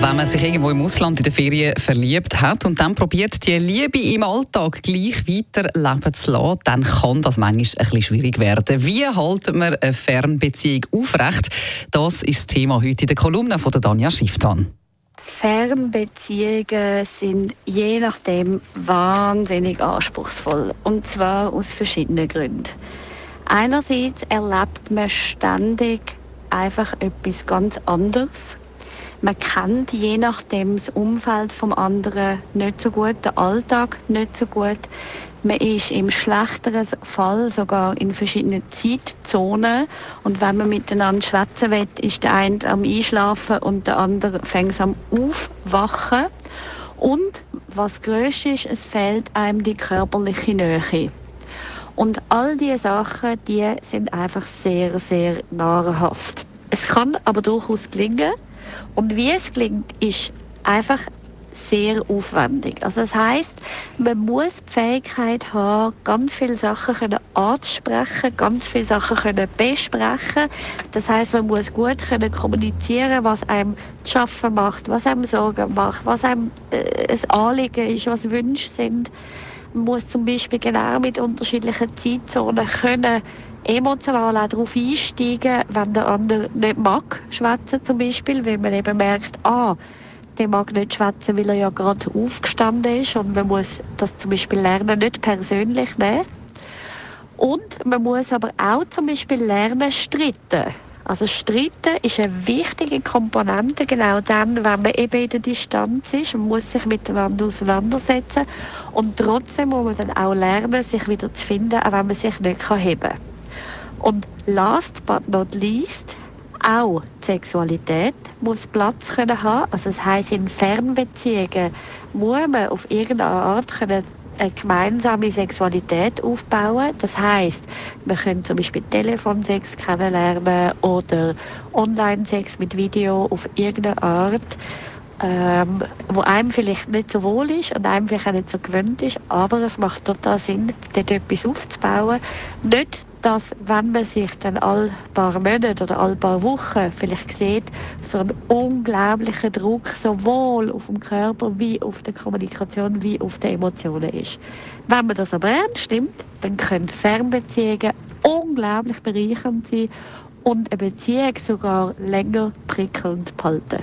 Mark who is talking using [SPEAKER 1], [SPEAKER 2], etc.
[SPEAKER 1] wenn man sich irgendwo im Ausland in der Ferien verliebt hat und dann probiert, die Liebe im Alltag gleich weiterleben zu lassen, dann kann das manchmal ein bisschen schwierig werden. Wie halten wir eine Fernbeziehung aufrecht? Das ist das Thema heute in der Kolumne von Danja Schifftan.
[SPEAKER 2] Fernbeziehungen sind je nachdem wahnsinnig anspruchsvoll. Und zwar aus verschiedenen Gründen. Einerseits erlebt man ständig einfach etwas ganz anderes. Man kennt je nachdem das Umfeld vom anderen nicht so gut, den Alltag nicht so gut. Man ist im schlechteren Fall sogar in verschiedenen Zeitzonen. Und wenn man miteinander schwätzen will, ist der eine am Einschlafen und der andere fängt am Aufwachen. Und was grösst ist, es fehlt einem die körperliche Nähe. Und all diese Sachen, die sind einfach sehr, sehr nahrhaft. Es kann aber durchaus gelingen. Und wie es gelingt, ist einfach sehr aufwendig. Also das heißt, man muss die Fähigkeit haben, ganz viele Sachen können anzusprechen, ganz viele Sachen können besprechen. Das heißt, man muss gut können kommunizieren, was einem zu schaffen macht, was einem Sorgen macht, was einem äh, ein Anliegen ist, was Wünsche sind. Man muss zum Beispiel genau mit unterschiedlichen Zeitzonen können emotional auch darauf einsteigen, wenn der andere nicht mag, schwätzen zum Beispiel, weil man eben merkt, ah, der mag nicht schwätzen, weil er ja gerade aufgestanden ist und man muss das zum Beispiel lernen, nicht persönlich nehmen. Und man muss aber auch zum Beispiel lernen, streiten. Also Streiten ist eine wichtige Komponente, genau dann, wenn man eben in der Distanz ist. Man muss sich miteinander auseinandersetzen und trotzdem muss man dann auch lernen, sich wieder zu finden, auch wenn man sich nicht heben kann. Und last but not least, auch die Sexualität muss Platz können haben. Also das heißt, in Fernbeziehungen muss man auf irgendeine Art können eine gemeinsame Sexualität aufbauen. Das heißt, wir können zum Beispiel Telefonsex kennenlernen oder Online-Sex mit Video auf irgendeine Art, ähm, wo einem vielleicht nicht so wohl ist und einem vielleicht auch nicht so gewöhnt ist, aber es macht total Sinn, dort etwas aufzubauen. Nicht dass wenn man sich dann alle paar Monate oder alle paar Wochen vielleicht sieht, so ein unglaublicher Druck sowohl auf dem Körper wie auf der Kommunikation wie auf den Emotionen ist. Wenn man das aber ernst nimmt, dann können Fernbeziehungen unglaublich bereichernd sein und eine Beziehung sogar länger prickelnd behalten.